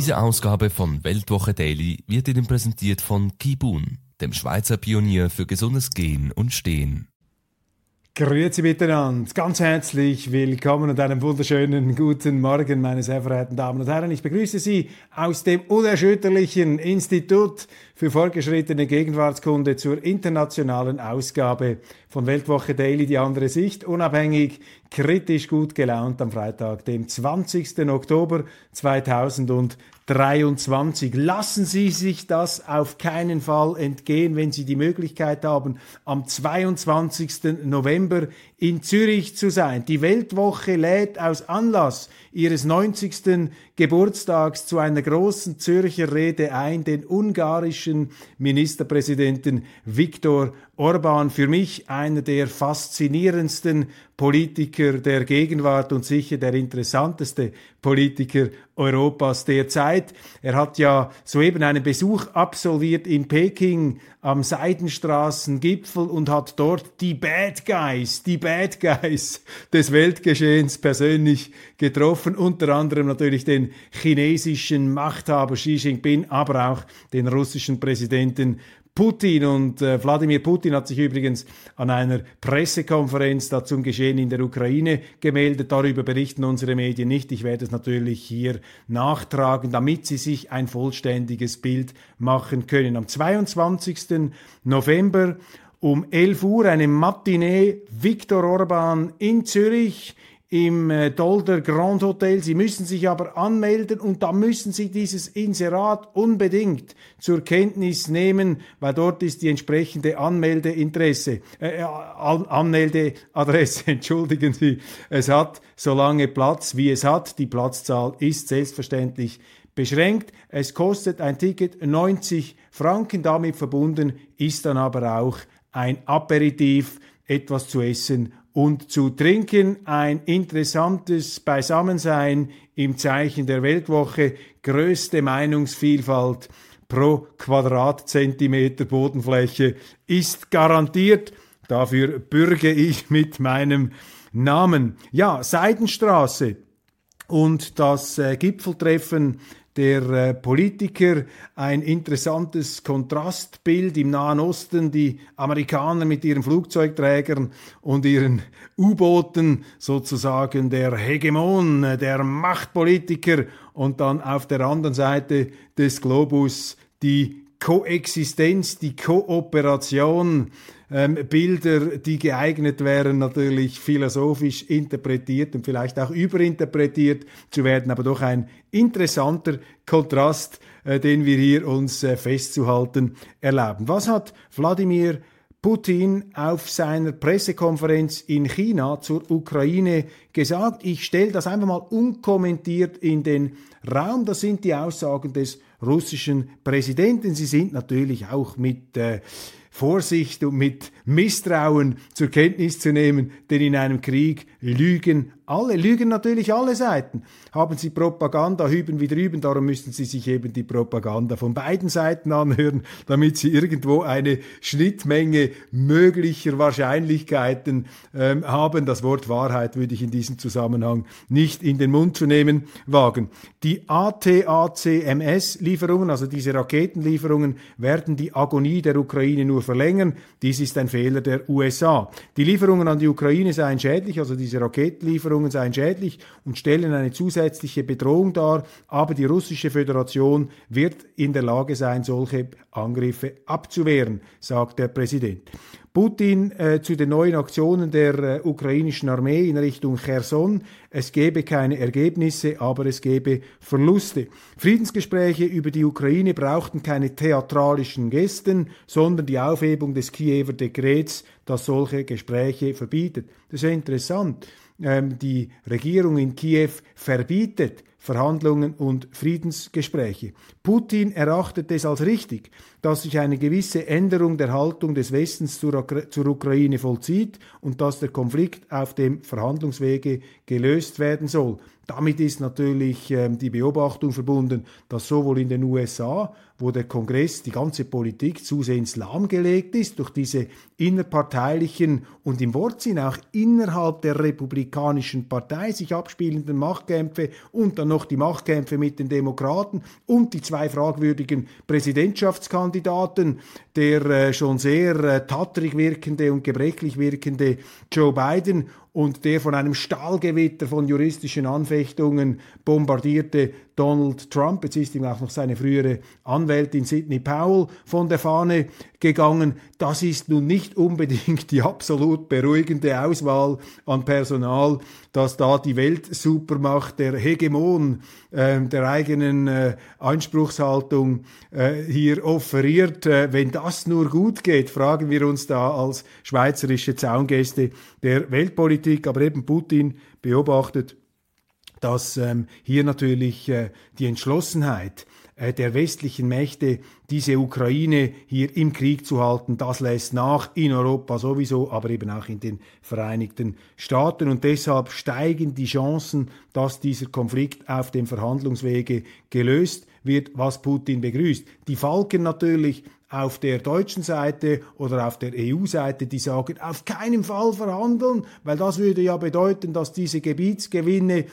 Diese Ausgabe von Weltwoche Daily wird Ihnen präsentiert von Kibun, dem Schweizer Pionier für gesundes Gehen und Stehen. Grüezi miteinander, ganz herzlich willkommen und einen wunderschönen guten Morgen, meine sehr verehrten Damen und Herren. Ich begrüße Sie aus dem unerschütterlichen Institut für fortgeschrittene Gegenwartskunde zur internationalen Ausgabe von Weltwoche Daily, die andere Sicht, unabhängig, kritisch gut gelaunt am Freitag, dem 20. Oktober 2000 23. Lassen Sie sich das auf keinen Fall entgehen, wenn Sie die Möglichkeit haben, am 22. November in Zürich zu sein. Die Weltwoche lädt aus Anlass ihres 90. Geburtstags zu einer großen Zürcher Rede ein, den ungarischen Ministerpräsidenten Viktor Orban. Für mich einer der faszinierendsten Politiker der Gegenwart und sicher der interessanteste Politiker Europas derzeit. Er hat ja soeben einen Besuch absolviert in Peking am Seidenstraßengipfel und hat dort die Bad Guys, die Bad Guys des Weltgeschehens persönlich getroffen, unter anderem natürlich den chinesischen Machthaber Xi Jinping, aber auch den russischen Präsidenten Putin und äh, Wladimir Putin hat sich übrigens an einer Pressekonferenz da zum Geschehen in der Ukraine gemeldet. Darüber berichten unsere Medien nicht. Ich werde es natürlich hier nachtragen, damit Sie sich ein vollständiges Bild machen können. Am 22. November um 11 Uhr eine Matinee Viktor Orban in Zürich im äh, Dolder Grand Hotel. Sie müssen sich aber anmelden und da müssen Sie dieses Inserat unbedingt zur Kenntnis nehmen, weil dort ist die entsprechende Anmeldeinteresse, äh, äh An Anmeldeadresse, entschuldigen Sie. Es hat so lange Platz, wie es hat. Die Platzzahl ist selbstverständlich beschränkt. Es kostet ein Ticket 90 Franken. Damit verbunden ist dann aber auch ein Aperitif, etwas zu essen und zu trinken. Ein interessantes Beisammensein im Zeichen der Weltwoche, größte Meinungsvielfalt pro Quadratzentimeter Bodenfläche ist garantiert. Dafür bürge ich mit meinem Namen. Ja, Seidenstraße und das äh, Gipfeltreffen der äh, Politiker, ein interessantes Kontrastbild im Nahen Osten, die Amerikaner mit ihren Flugzeugträgern und ihren U-Booten, sozusagen der Hegemon, der Machtpolitiker und dann auf der anderen Seite des Globus die Koexistenz, die Kooperation, ähm, Bilder, die geeignet wären, natürlich philosophisch interpretiert und vielleicht auch überinterpretiert zu werden, aber doch ein interessanter Kontrast, äh, den wir hier uns äh, festzuhalten erlauben. Was hat Wladimir Putin auf seiner Pressekonferenz in China zur Ukraine gesagt. Ich stelle das einfach mal unkommentiert in den Raum. Das sind die Aussagen des russischen Präsidenten. Sie sind natürlich auch mit äh, Vorsicht und mit Misstrauen zur Kenntnis zu nehmen, denn in einem Krieg lügen alle, lügen natürlich alle Seiten. Haben sie Propaganda hüben wie drüben, darum müssen sie sich eben die Propaganda von beiden Seiten anhören, damit sie irgendwo eine Schnittmenge möglicher Wahrscheinlichkeiten ähm, haben. Das Wort Wahrheit würde ich in diesem Zusammenhang nicht in den Mund zu nehmen wagen. Die ATACMS-Lieferungen, also diese Raketenlieferungen, werden die Agonie der Ukraine nur verlängern. Dies ist ein Fehler der USA. Die Lieferungen an die Ukraine seien schädlich, also diese Raketenlieferungen Lieferungen seien schädlich und stellen eine zusätzliche Bedrohung dar, aber die russische Föderation wird in der Lage sein, solche Angriffe abzuwehren, sagt der Präsident. Putin äh, zu den neuen Aktionen der äh, ukrainischen Armee in Richtung Cherson. Es gebe keine Ergebnisse, aber es gebe Verluste. Friedensgespräche über die Ukraine brauchten keine theatralischen Gesten, sondern die Aufhebung des Kiewer Dekrets das solche Gespräche verbietet. Das ist interessant. Ähm, die Regierung in Kiew verbietet Verhandlungen und Friedensgespräche. Putin erachtet es als richtig, dass sich eine gewisse Änderung der Haltung des Westens zur, zur Ukraine vollzieht und dass der Konflikt auf dem Verhandlungswege gelöst werden soll. Damit ist natürlich ähm, die Beobachtung verbunden, dass sowohl in den USA, wo der Kongress, die ganze Politik zusehends lahmgelegt ist durch diese innerparteilichen und im Wortsinn auch innerhalb der republikanischen Partei sich abspielenden Machtkämpfe und dann noch die Machtkämpfe mit den Demokraten und die zwei fragwürdigen Präsidentschaftskandidaten, der äh, schon sehr äh, tatterig wirkende und gebrechlich wirkende Joe Biden und der von einem Stahlgewitter von juristischen Anfechtungen bombardierte Donald Trump. Jetzt ist ihm auch noch seine frühere Anwältin Sidney Powell von der Fahne gegangen. Das ist nun nicht unbedingt die absolut beruhigende Auswahl an Personal, dass da die Weltsupermacht, der Hegemon äh, der eigenen äh, Anspruchshaltung äh, hier offeriert. Äh, wenn das nur gut geht, fragen wir uns da als schweizerische Zaungäste der Weltpolitik. Aber eben Putin beobachtet dass ähm, hier natürlich äh, die Entschlossenheit äh, der westlichen Mächte, diese Ukraine hier im Krieg zu halten, das lässt nach, in Europa sowieso, aber eben auch in den Vereinigten Staaten. Und deshalb steigen die Chancen, dass dieser Konflikt auf dem Verhandlungswege gelöst wird, was Putin begrüßt. Die Falken natürlich auf der deutschen Seite oder auf der EU-Seite, die sagen, auf keinen Fall verhandeln, weil das würde ja bedeuten, dass diese Gebietsgewinne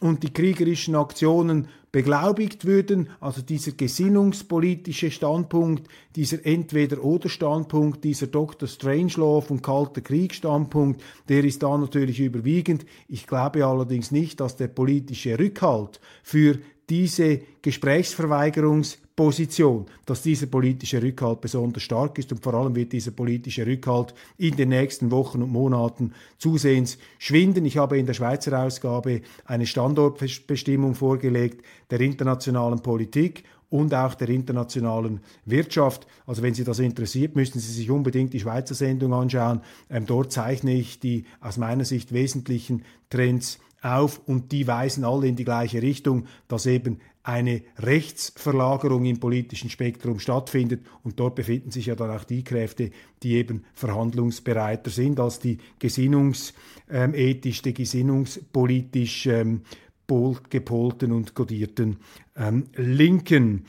und die kriegerischen Aktionen beglaubigt würden, also dieser gesinnungspolitische Standpunkt, dieser Entweder-oder-Standpunkt, dieser Dr. Strangelove und Kalter Krieg-Standpunkt, der ist da natürlich überwiegend. Ich glaube allerdings nicht, dass der politische Rückhalt für diese Gesprächsverweigerungs- Position, dass dieser politische Rückhalt besonders stark ist und vor allem wird dieser politische Rückhalt in den nächsten Wochen und Monaten zusehends schwinden. Ich habe in der Schweizer Ausgabe eine Standortbestimmung vorgelegt der internationalen Politik und auch der internationalen Wirtschaft. Also wenn Sie das interessiert, müssen Sie sich unbedingt die Schweizer Sendung anschauen. Ähm, dort zeichne ich die aus meiner Sicht wesentlichen Trends auf und die weisen alle in die gleiche Richtung, dass eben eine Rechtsverlagerung im politischen Spektrum stattfindet und dort befinden sich ja dann auch die Kräfte, die eben verhandlungsbereiter sind als die gesinnungsethisch, die gesinnungspolitisch ähm, gepolten und kodierten ähm, Linken.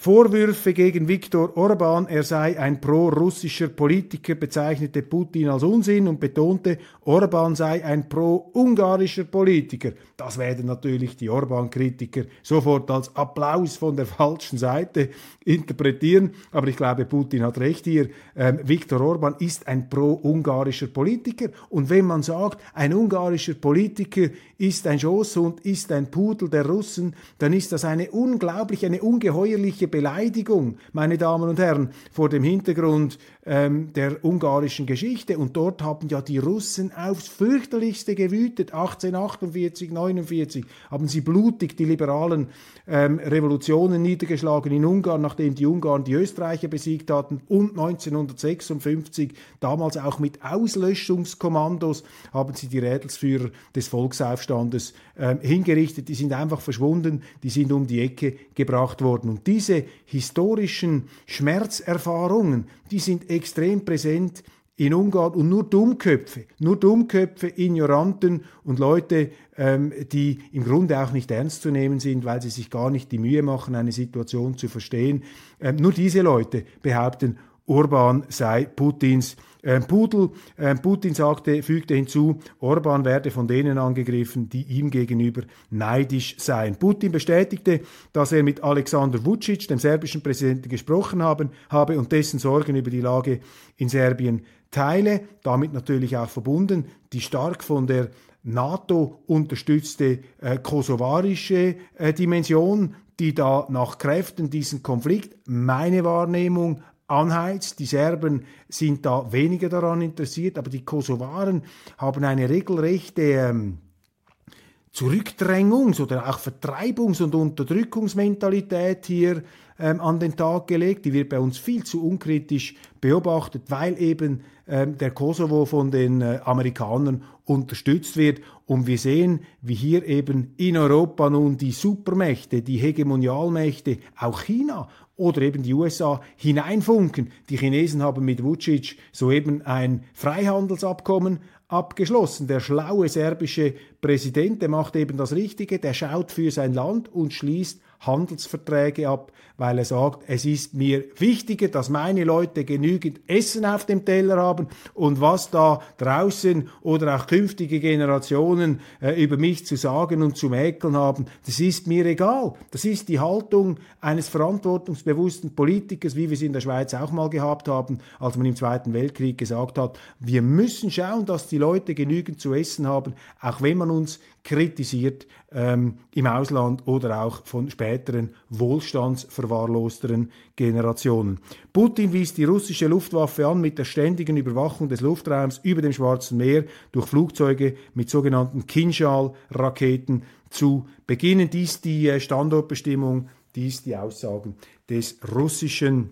Vorwürfe gegen Viktor Orban, er sei ein pro-russischer Politiker, bezeichnete Putin als Unsinn und betonte, Orban sei ein pro-ungarischer Politiker. Das werden natürlich die Orban-Kritiker sofort als Applaus von der falschen Seite interpretieren. Aber ich glaube, Putin hat recht hier. Ähm, Viktor Orban ist ein pro-ungarischer Politiker. Und wenn man sagt, ein ungarischer Politiker ist ein Schoßhund, ist ein Pudel der Russen, dann ist das eine unglaubliche, eine ungeheuerliche Beleidigung, meine Damen und Herren, vor dem Hintergrund ähm, der ungarischen Geschichte. Und dort haben ja die Russen aufs fürchterlichste gewütet. 1848, 49 haben sie blutig die liberalen ähm, Revolutionen niedergeschlagen in Ungarn, nachdem die Ungarn die Österreicher besiegt hatten. Und 1956, damals auch mit Auslöschungskommandos, haben sie die Rädelsführer des Volksaufstandes ähm, hingerichtet. Die sind einfach verschwunden, die sind um die Ecke gebracht worden. Und diese historischen Schmerzerfahrungen, die sind extrem präsent in Ungarn und nur Dummköpfe, nur Dummköpfe, Ignoranten und Leute, ähm, die im Grunde auch nicht ernst zu nehmen sind, weil sie sich gar nicht die Mühe machen, eine Situation zu verstehen. Ähm, nur diese Leute behaupten, Orban sei Putins ähm, Pudel. Ähm, Putin sagte, fügte hinzu, Orban werde von denen angegriffen, die ihm gegenüber neidisch seien. Putin bestätigte, dass er mit Alexander Vucic, dem serbischen Präsidenten, gesprochen haben, habe und dessen Sorgen über die Lage in Serbien teile. Damit natürlich auch verbunden die stark von der NATO unterstützte äh, kosovarische äh, Dimension, die da nach Kräften diesen Konflikt, meine Wahrnehmung, anheizt. Die Serben sind da weniger daran interessiert, aber die Kosovaren haben eine regelrechte ähm, Zurückdrängungs- oder auch Vertreibungs- und Unterdrückungsmentalität hier ähm, an den Tag gelegt. Die wird bei uns viel zu unkritisch beobachtet, weil eben ähm, der Kosovo von den äh, Amerikanern unterstützt wird. Und wir sehen, wie hier eben in Europa nun die Supermächte, die Hegemonialmächte, auch China oder eben die USA hineinfunken. Die Chinesen haben mit Vucic soeben ein Freihandelsabkommen abgeschlossen. Der schlaue serbische Präsident, der macht eben das Richtige, der schaut für sein Land und schließt Handelsverträge ab, weil er sagt, es ist mir wichtiger, dass meine Leute genügend Essen auf dem Teller haben und was da draußen oder auch künftige Generationen äh, über mich zu sagen und zu mäkeln haben, das ist mir egal. Das ist die Haltung eines verantwortungsbewussten Politikers, wie wir es in der Schweiz auch mal gehabt haben, als man im Zweiten Weltkrieg gesagt hat, wir müssen schauen, dass die Leute genügend zu essen haben, auch wenn man uns kritisiert ähm, im Ausland oder auch von späteren wohlstandsverwahrlosteren Generationen. Putin wies die russische Luftwaffe an, mit der ständigen Überwachung des Luftraums über dem Schwarzen Meer durch Flugzeuge mit sogenannten Kinschal-Raketen zu beginnen. Dies die äh, Standortbestimmung, dies die Aussagen des russischen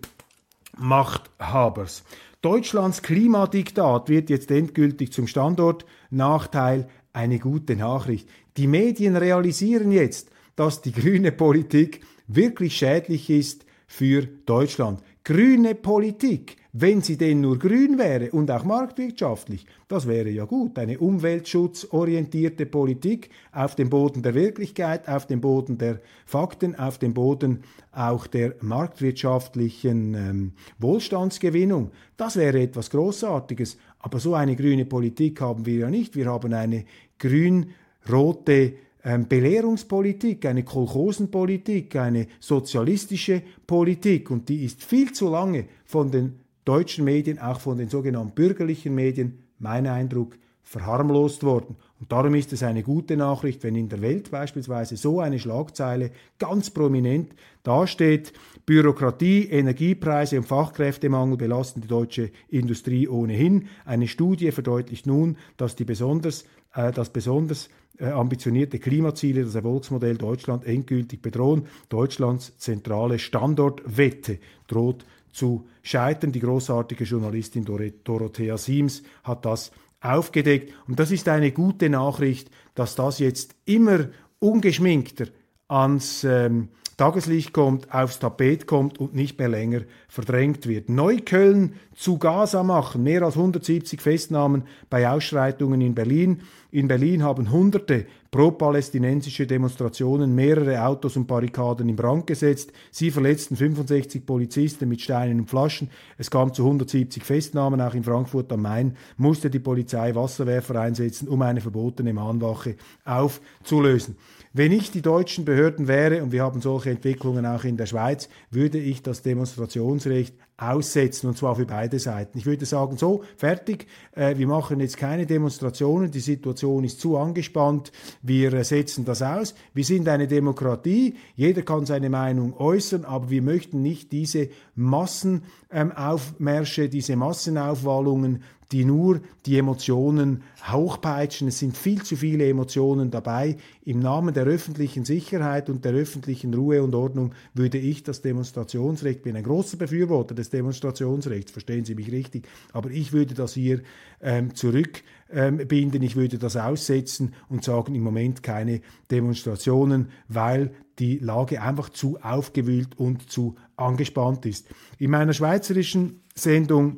Machthabers. Deutschlands Klimadiktat wird jetzt endgültig zum Standortnachteil eine gute Nachricht. Die Medien realisieren jetzt, dass die grüne Politik wirklich schädlich ist für Deutschland. Grüne Politik, wenn sie denn nur grün wäre und auch marktwirtschaftlich, das wäre ja gut. Eine umweltschutzorientierte Politik auf dem Boden der Wirklichkeit, auf dem Boden der Fakten, auf dem Boden auch der marktwirtschaftlichen ähm, Wohlstandsgewinnung. Das wäre etwas Großartiges. Aber so eine grüne Politik haben wir ja nicht. Wir haben eine grün-rote ähm, Belehrungspolitik, eine Kolchosenpolitik, eine sozialistische Politik und die ist viel zu lange von den deutschen Medien, auch von den sogenannten bürgerlichen Medien, mein Eindruck, verharmlost worden. Und darum ist es eine gute Nachricht, wenn in der Welt beispielsweise so eine Schlagzeile ganz prominent dasteht. Bürokratie, Energiepreise und Fachkräftemangel belasten die deutsche Industrie ohnehin. Eine Studie verdeutlicht nun, dass die besonders, äh, dass besonders äh, ambitionierte Klimaziele das Erfolgsmodell Deutschland endgültig bedrohen. Deutschlands zentrale Standortwette droht zu scheitern. Die großartige Journalistin Dorothea Siems hat das aufgedeckt. Und das ist eine gute Nachricht, dass das jetzt immer ungeschminkter ans ähm, Tageslicht kommt, aufs Tapet kommt und nicht mehr länger verdrängt wird. Neukölln zu Gaza machen, mehr als 170 Festnahmen bei Ausschreitungen in Berlin. In Berlin haben Hunderte pro-palästinensische Demonstrationen mehrere Autos und Barrikaden in Brand gesetzt. Sie verletzten 65 Polizisten mit Steinen und Flaschen. Es kam zu 170 Festnahmen. Auch in Frankfurt am Main musste die Polizei Wasserwerfer einsetzen, um eine verbotene Mahnwache aufzulösen. Wenn ich die deutschen Behörden wäre, und wir haben solche Entwicklungen auch in der Schweiz, würde ich das Demonstrationsrecht aussetzen, und zwar für beide Seiten. Ich würde sagen, so, fertig, äh, wir machen jetzt keine Demonstrationen, die Situation ist zu angespannt, wir äh, setzen das aus. Wir sind eine Demokratie, jeder kann seine Meinung äußern, aber wir möchten nicht diese Massenaufmärsche, ähm, diese Massenaufwallungen die nur die Emotionen hochpeitschen. Es sind viel zu viele Emotionen dabei. Im Namen der öffentlichen Sicherheit und der öffentlichen Ruhe und Ordnung würde ich das Demonstrationsrecht, bin ein großer Befürworter des Demonstrationsrechts, verstehen Sie mich richtig, aber ich würde das hier ähm, zurückbinden, ich würde das aussetzen und sagen, im Moment keine Demonstrationen, weil die Lage einfach zu aufgewühlt und zu angespannt ist. In meiner schweizerischen Sendung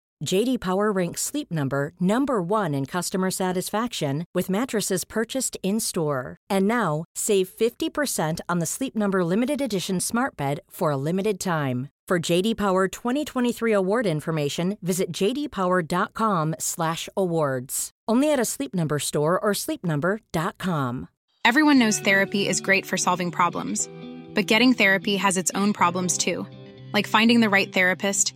JD Power ranks Sleep Number number 1 in customer satisfaction with mattresses purchased in-store. And now, save 50% on the Sleep Number limited edition Smart Bed for a limited time. For JD Power 2023 award information, visit jdpower.com/awards. Only at a Sleep Number store or sleepnumber.com. Everyone knows therapy is great for solving problems, but getting therapy has its own problems too, like finding the right therapist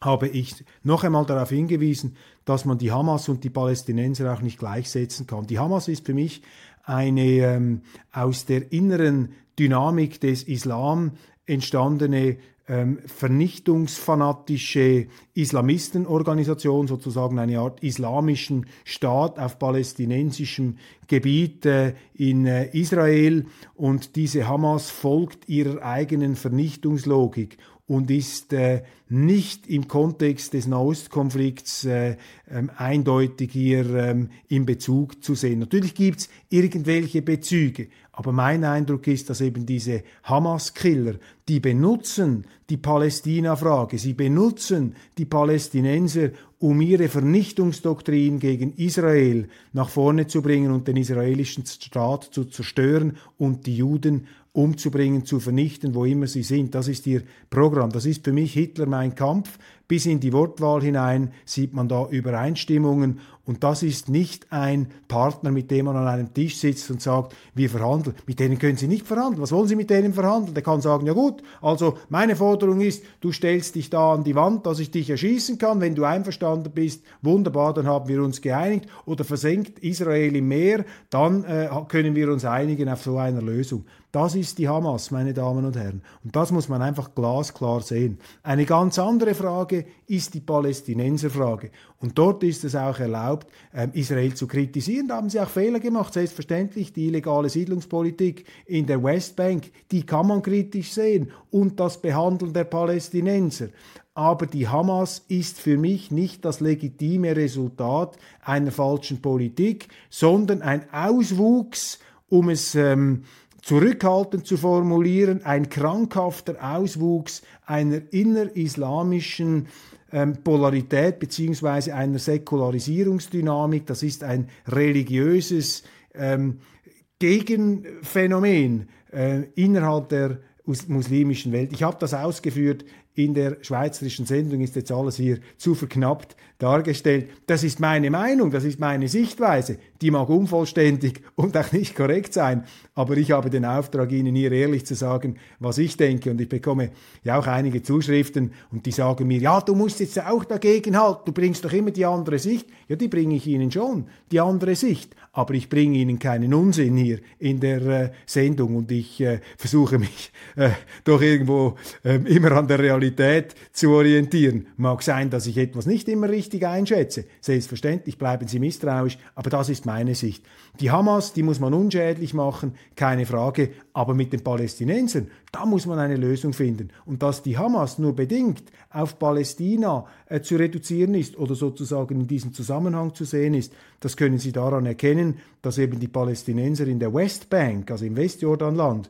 habe ich noch einmal darauf hingewiesen, dass man die Hamas und die Palästinenser auch nicht gleichsetzen kann. Die Hamas ist für mich eine ähm, aus der inneren Dynamik des Islam entstandene ähm, vernichtungsfanatische Islamistenorganisation, sozusagen eine Art islamischen Staat auf palästinensischem Gebiet äh, in äh, Israel. Und diese Hamas folgt ihrer eigenen Vernichtungslogik und ist äh, nicht im Kontext des Nahostkonflikts äh, ähm, eindeutig hier ähm, in Bezug zu sehen. Natürlich gibt's irgendwelche Bezüge, aber mein Eindruck ist, dass eben diese Hamas-Killer, die benutzen die Palästina-Frage, sie benutzen die Palästinenser, um ihre Vernichtungsdoktrin gegen Israel nach vorne zu bringen und den israelischen Staat zu zerstören und die Juden umzubringen, zu vernichten, wo immer sie sind. Das ist ihr Programm. Das ist für mich Hitler mein Kampf. Bis in die Wortwahl hinein sieht man da Übereinstimmungen und das ist nicht ein Partner, mit dem man an einem Tisch sitzt und sagt, wir verhandeln. Mit denen können Sie nicht verhandeln. Was wollen Sie mit denen verhandeln? Der kann sagen, ja gut, also meine Forderung ist, du stellst dich da an die Wand, dass ich dich erschießen kann. Wenn du einverstanden bist, wunderbar, dann haben wir uns geeinigt. Oder versenkt Israel im Meer, dann äh, können wir uns einigen auf so einer Lösung. Das ist die Hamas, meine Damen und Herren. Und das muss man einfach glasklar sehen. Eine ganz andere Frage ist die Palästinenserfrage. Und dort ist es auch erlaubt, ähm, Israel zu kritisieren. Da haben sie auch Fehler gemacht, selbstverständlich. Die illegale Siedlungspolitik in der Westbank, die kann man kritisch sehen. Und das Behandeln der Palästinenser. Aber die Hamas ist für mich nicht das legitime Resultat einer falschen Politik, sondern ein Auswuchs, um es ähm, zurückhaltend zu formulieren, ein krankhafter Auswuchs einer innerislamischen ähm, Polarität beziehungsweise einer Säkularisierungsdynamik. Das ist ein religiöses ähm, Gegenphänomen äh, innerhalb der muslimischen Welt. Ich habe das ausgeführt in der schweizerischen Sendung, ist jetzt alles hier zu verknappt dargestellt. Das ist meine Meinung, das ist meine Sichtweise. Die mag unvollständig und auch nicht korrekt sein, aber ich habe den Auftrag, Ihnen hier ehrlich zu sagen, was ich denke. Und ich bekomme ja auch einige Zuschriften und die sagen mir, ja, du musst jetzt auch dagegen halten, du bringst doch immer die andere Sicht. Ja, die bringe ich Ihnen schon, die andere Sicht. Aber ich bringe Ihnen keinen Unsinn hier in der äh, Sendung und ich äh, versuche mich äh, doch irgendwo ähm, immer an der Realität zu orientieren. Mag sein, dass ich etwas nicht immer richtig richtig einschätze. Selbstverständlich bleiben sie misstrauisch, aber das ist meine Sicht. Die Hamas, die muss man unschädlich machen, keine Frage, aber mit den Palästinensern, da muss man eine Lösung finden. Und dass die Hamas nur bedingt auf Palästina äh, zu reduzieren ist oder sozusagen in diesem Zusammenhang zu sehen ist, das können Sie daran erkennen, dass eben die Palästinenser in der Westbank, also im Westjordanland,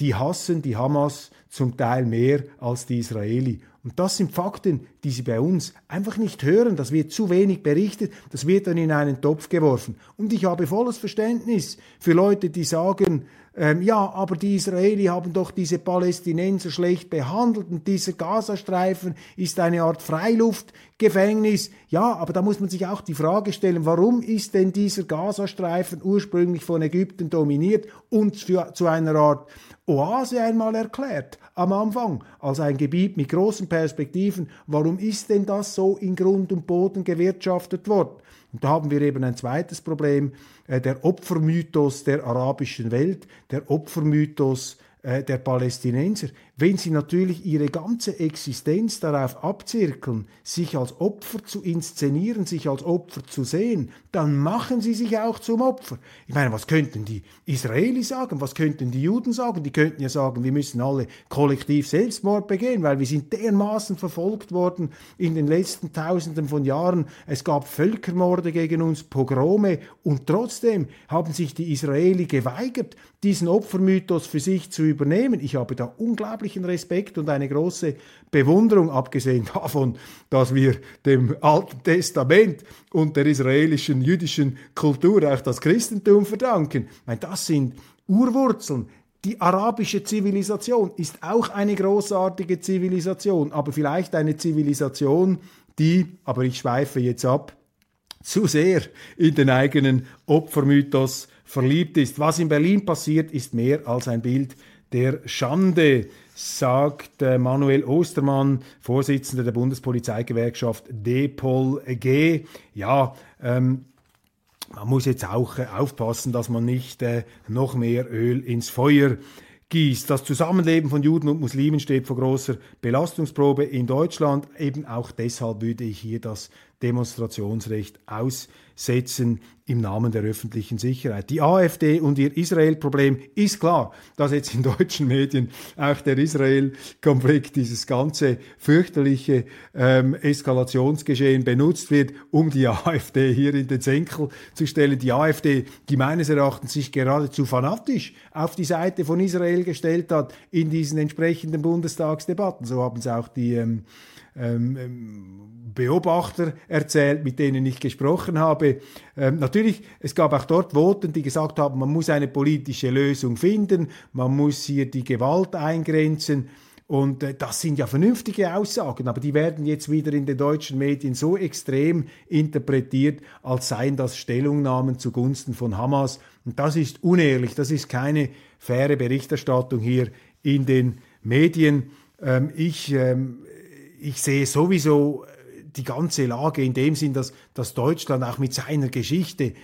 die hassen die Hamas zum Teil mehr als die Israeli. Und das sind Fakten, die Sie bei uns einfach nicht hören. Das wird zu wenig berichtet, das wird dann in einen Topf geworfen. Und ich habe volles Verständnis für Leute, die sagen, ähm, ja, aber die Israeli haben doch diese Palästinenser schlecht behandelt und dieser Gazastreifen ist eine Art Freiluftgefängnis. Ja, aber da muss man sich auch die Frage stellen, warum ist denn dieser Gazastreifen ursprünglich von Ägypten dominiert und für, zu einer Art Oase einmal erklärt am Anfang als ein Gebiet mit großen Perspektiven. Warum ist denn das so in Grund und Boden gewirtschaftet worden? Und da haben wir eben ein zweites Problem, äh, der Opfermythos der arabischen Welt, der Opfermythos äh, der Palästinenser, wenn sie natürlich ihre ganze Existenz darauf abzirkeln, sich als Opfer zu inszenieren, sich als Opfer zu sehen, dann machen sie sich auch zum Opfer. Ich meine, was könnten die Israelis sagen? Was könnten die Juden sagen? Die könnten ja sagen, wir müssen alle kollektiv Selbstmord begehen, weil wir sind dermaßen verfolgt worden in den letzten Tausenden von Jahren. Es gab Völkermorde gegen uns, Pogrome und trotzdem haben sich die Israeli geweigert, diesen Opfermythos für sich zu übernehmen. Ich habe da unglaublich unglaublichen Respekt und eine große Bewunderung, abgesehen davon, dass wir dem Alten Testament und der israelischen jüdischen Kultur auch das Christentum verdanken. Meine, das sind Urwurzeln. Die arabische Zivilisation ist auch eine großartige Zivilisation, aber vielleicht eine Zivilisation, die, aber ich schweife jetzt ab, zu sehr in den eigenen Opfermythos verliebt ist. Was in Berlin passiert, ist mehr als ein Bild der Schande, sagt äh, Manuel Ostermann, Vorsitzender der Bundespolizeigewerkschaft DPOL G. Ja, ähm, man muss jetzt auch äh, aufpassen, dass man nicht äh, noch mehr Öl ins Feuer gießt. Das Zusammenleben von Juden und Muslimen steht vor großer Belastungsprobe in Deutschland. Eben auch deshalb würde ich hier das Demonstrationsrecht aussetzen im Namen der öffentlichen Sicherheit. Die AfD und ihr Israel-Problem ist klar, dass jetzt in deutschen Medien auch der Israel-Konflikt, dieses ganze fürchterliche ähm, Eskalationsgeschehen benutzt wird, um die AfD hier in den Senkel zu stellen. Die AfD, die meines Erachtens sich geradezu fanatisch auf die Seite von Israel gestellt hat in diesen entsprechenden Bundestagsdebatten. So haben es auch die ähm, ähm, ähm, Beobachter erzählt, mit denen ich gesprochen habe. Ähm, natürlich, es gab auch dort Voten, die gesagt haben, man muss eine politische Lösung finden, man muss hier die Gewalt eingrenzen. Und äh, das sind ja vernünftige Aussagen, aber die werden jetzt wieder in den deutschen Medien so extrem interpretiert, als seien das Stellungnahmen zugunsten von Hamas. Und das ist unehrlich, das ist keine faire Berichterstattung hier in den Medien. Ähm, ich ähm, ich sehe sowieso äh, die ganze Lage in dem Sinn, dass, dass Deutschland auch mit seiner Geschichte äh,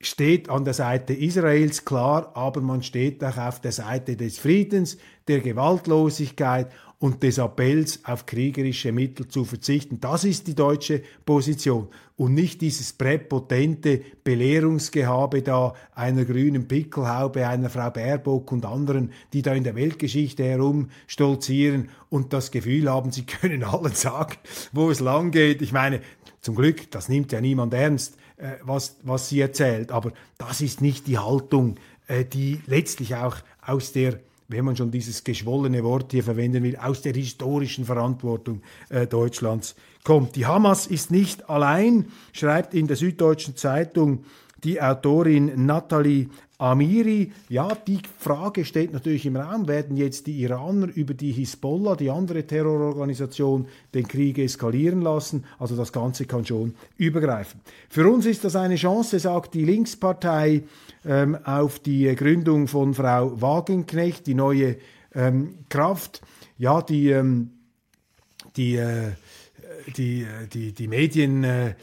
steht an der Seite Israels, klar, aber man steht auch auf der Seite des Friedens, der Gewaltlosigkeit und des Appells auf kriegerische Mittel zu verzichten. Das ist die deutsche Position und nicht dieses präpotente Belehrungsgehabe da einer grünen Pickelhaube, einer Frau Baerbock und anderen, die da in der Weltgeschichte herumstolzieren und das Gefühl haben, sie können allen sagen, wo es lang geht. Ich meine, zum Glück, das nimmt ja niemand ernst, äh, was, was sie erzählt, aber das ist nicht die Haltung, äh, die letztlich auch aus der wenn man schon dieses geschwollene Wort hier verwenden will, aus der historischen Verantwortung äh, Deutschlands kommt. Die Hamas ist nicht allein, schreibt in der Süddeutschen Zeitung die Autorin Nathalie Amiri, ja, die Frage steht natürlich im Raum, werden jetzt die Iraner über die Hisbollah, die andere Terrororganisation, den Krieg eskalieren lassen? Also das Ganze kann schon übergreifen. Für uns ist das eine Chance, sagt die Linkspartei, ähm, auf die Gründung von Frau Wagenknecht, die neue ähm, Kraft. Ja, die, ähm, die äh, die, die, die Medien äh,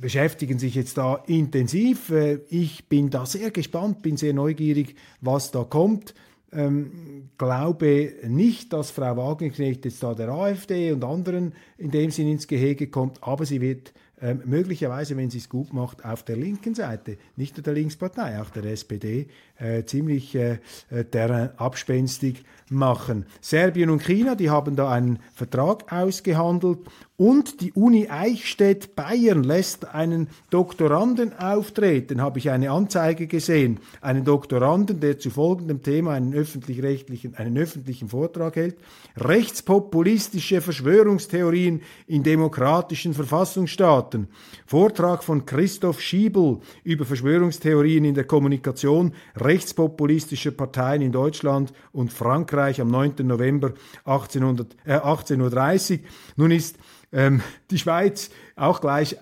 beschäftigen sich jetzt da intensiv. Äh, ich bin da sehr gespannt, bin sehr neugierig, was da kommt. Ähm, glaube nicht, dass Frau Wagenknecht jetzt da der AfD und anderen in dem Sinn ins Gehege kommt, aber sie wird ähm, möglicherweise, wenn sie es gut macht, auf der linken Seite, nicht nur der Linkspartei, auch der SPD, äh, ziemlich äh, der abspenstig machen. Serbien und China, die haben da einen Vertrag ausgehandelt und die Uni Eichstätt Bayern lässt einen Doktoranden auftreten, habe ich eine Anzeige gesehen. Einen Doktoranden, der zu folgendem Thema einen öffentlich-rechtlichen, einen öffentlichen Vortrag hält. Rechtspopulistische Verschwörungstheorien in demokratischen Verfassungsstaaten. Vortrag von Christoph Schiebel über Verschwörungstheorien in der Kommunikation rechtspopulistischer Parteien in Deutschland und Frankreich am 9. November 1800, äh, 18.30 Uhr. Nun ist ähm, die Schweiz auch gleich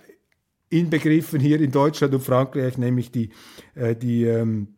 inbegriffen hier in Deutschland und Frankreich, nämlich die, äh, die ähm,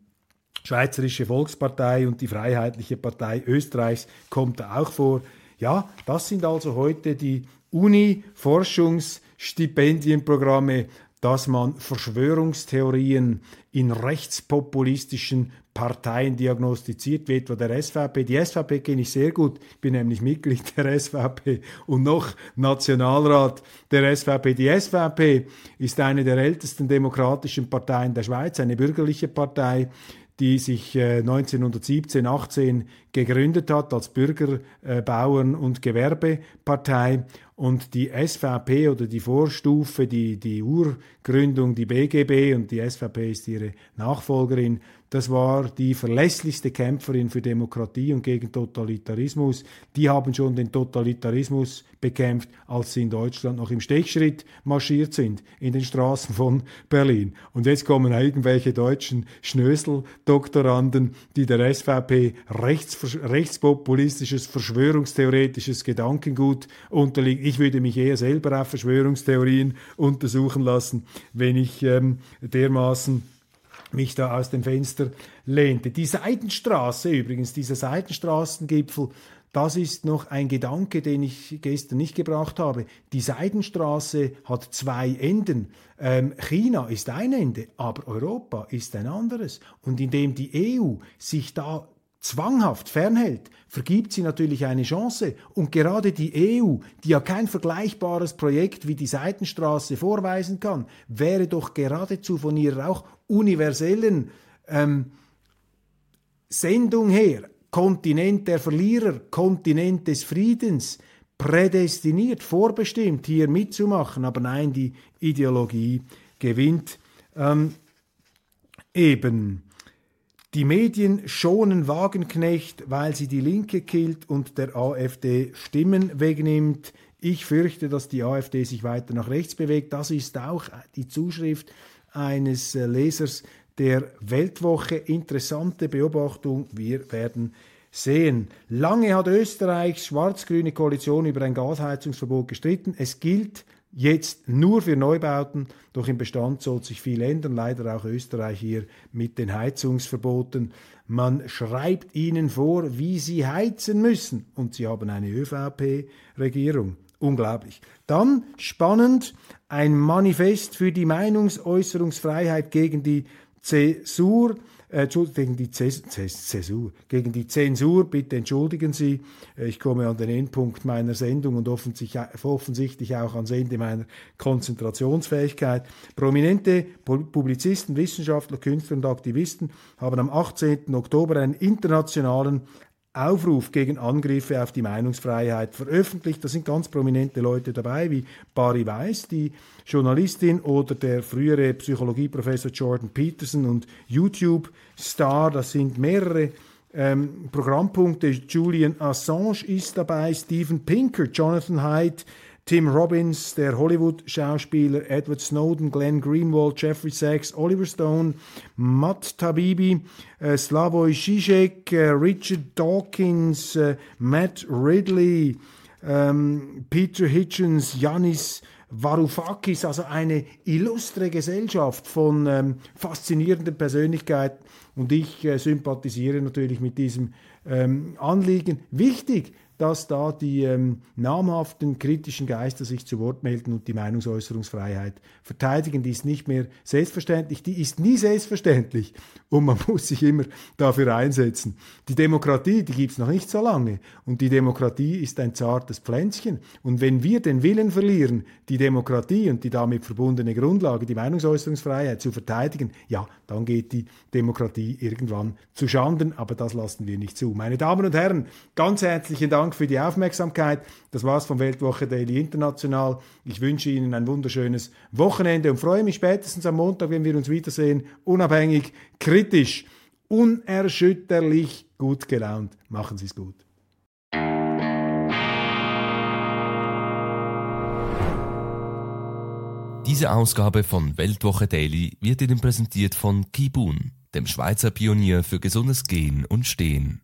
Schweizerische Volkspartei und die Freiheitliche Partei Österreichs kommt da auch vor. Ja, das sind also heute die Uni-Forschungsstipendienprogramme, dass man Verschwörungstheorien in rechtspopulistischen Parteien diagnostiziert, wie etwa der SVP. Die SVP kenne ich sehr gut, ich bin nämlich Mitglied der SVP und noch Nationalrat der SVP. Die SVP ist eine der ältesten demokratischen Parteien der Schweiz, eine bürgerliche Partei, die sich 1917, äh, 18 gegründet hat als Bürger-, äh, Bauern- und Gewerbepartei. Und die SVP oder die Vorstufe, die, die Urgründung, die BGB und die SVP ist ihre Nachfolgerin, das war die verlässlichste Kämpferin für Demokratie und gegen Totalitarismus. Die haben schon den Totalitarismus bekämpft, als sie in Deutschland noch im Stechschritt marschiert sind, in den Straßen von Berlin. Und jetzt kommen irgendwelche deutschen Schnösel-Doktoranden, die der SVP rechts, rechtspopulistisches, verschwörungstheoretisches Gedankengut unterliegen. Ich würde mich eher selber auf Verschwörungstheorien untersuchen lassen, wenn ich ähm, dermaßen mich da aus dem Fenster lehnte. Die Seitenstraße übrigens, dieser Seitenstraßengipfel, das ist noch ein Gedanke, den ich gestern nicht gebracht habe. Die Seidenstraße hat zwei Enden. Ähm, China ist ein Ende, aber Europa ist ein anderes. Und indem die EU sich da zwanghaft fernhält, vergibt sie natürlich eine Chance. Und gerade die EU, die ja kein vergleichbares Projekt wie die Seitenstraße vorweisen kann, wäre doch geradezu von ihrer auch universellen ähm, Sendung her Kontinent der Verlierer, Kontinent des Friedens, prädestiniert, vorbestimmt, hier mitzumachen. Aber nein, die Ideologie gewinnt ähm, eben. Die Medien schonen Wagenknecht, weil sie die Linke killt und der AfD Stimmen wegnimmt. Ich fürchte, dass die AfD sich weiter nach rechts bewegt. Das ist auch die Zuschrift eines äh, Lesers der Weltwoche. Interessante Beobachtung. Wir werden sehen. Lange hat Österreichs schwarz-grüne Koalition über ein Gasheizungsverbot gestritten. Es gilt jetzt nur für Neubauten, doch im Bestand soll sich viel ändern, leider auch Österreich hier mit den Heizungsverboten. Man schreibt ihnen vor, wie sie heizen müssen und sie haben eine ÖVP-Regierung. Unglaublich. Dann spannend ein Manifest für die Meinungsäußerungsfreiheit gegen die Zäsur äh, gegen die Zäsur, gegen die Zensur, bitte entschuldigen Sie, äh, ich komme an den Endpunkt meiner Sendung und offensichtlich auch ans Ende meiner Konzentrationsfähigkeit. Prominente Publizisten, Wissenschaftler, Künstler und Aktivisten haben am 18. Oktober einen internationalen Aufruf gegen Angriffe auf die Meinungsfreiheit veröffentlicht. Da sind ganz prominente Leute dabei, wie Barry Weiss, die Journalistin, oder der frühere Psychologieprofessor Jordan Peterson und YouTube-Star. Das sind mehrere ähm, Programmpunkte. Julian Assange ist dabei, Steven Pinker, Jonathan Haidt, Tim Robbins, der Hollywood-Schauspieler Edward Snowden, Glenn Greenwald, Jeffrey Sachs, Oliver Stone, Matt Tabibi, äh, Slavoj Žižek, äh, Richard Dawkins, äh, Matt Ridley, ähm, Peter Hitchens, Yanis Varoufakis, also eine illustre Gesellschaft von ähm, faszinierenden Persönlichkeiten. Und ich äh, sympathisiere natürlich mit diesem ähm, Anliegen. Wichtig, dass da die ähm, namhaften kritischen Geister sich zu Wort melden und die Meinungsäußerungsfreiheit verteidigen. Die ist nicht mehr selbstverständlich, die ist nie selbstverständlich und man muss sich immer dafür einsetzen. Die Demokratie, die gibt es noch nicht so lange und die Demokratie ist ein zartes Pflänzchen und wenn wir den Willen verlieren, die Demokratie und die damit verbundene Grundlage, die Meinungsäußerungsfreiheit zu verteidigen, ja, dann geht die Demokratie irgendwann zu Schanden, aber das lassen wir nicht zu. Meine Damen und Herren, ganz herzlichen Dank Dank für die Aufmerksamkeit. Das war's vom Weltwoche Daily International. Ich wünsche Ihnen ein wunderschönes Wochenende und freue mich spätestens am Montag, wenn wir uns wiedersehen. Unabhängig, kritisch, unerschütterlich, gut gelaunt. Machen Sie es gut. Diese Ausgabe von Weltwoche Daily wird Ihnen präsentiert von Kibun, dem Schweizer Pionier für gesundes Gehen und Stehen.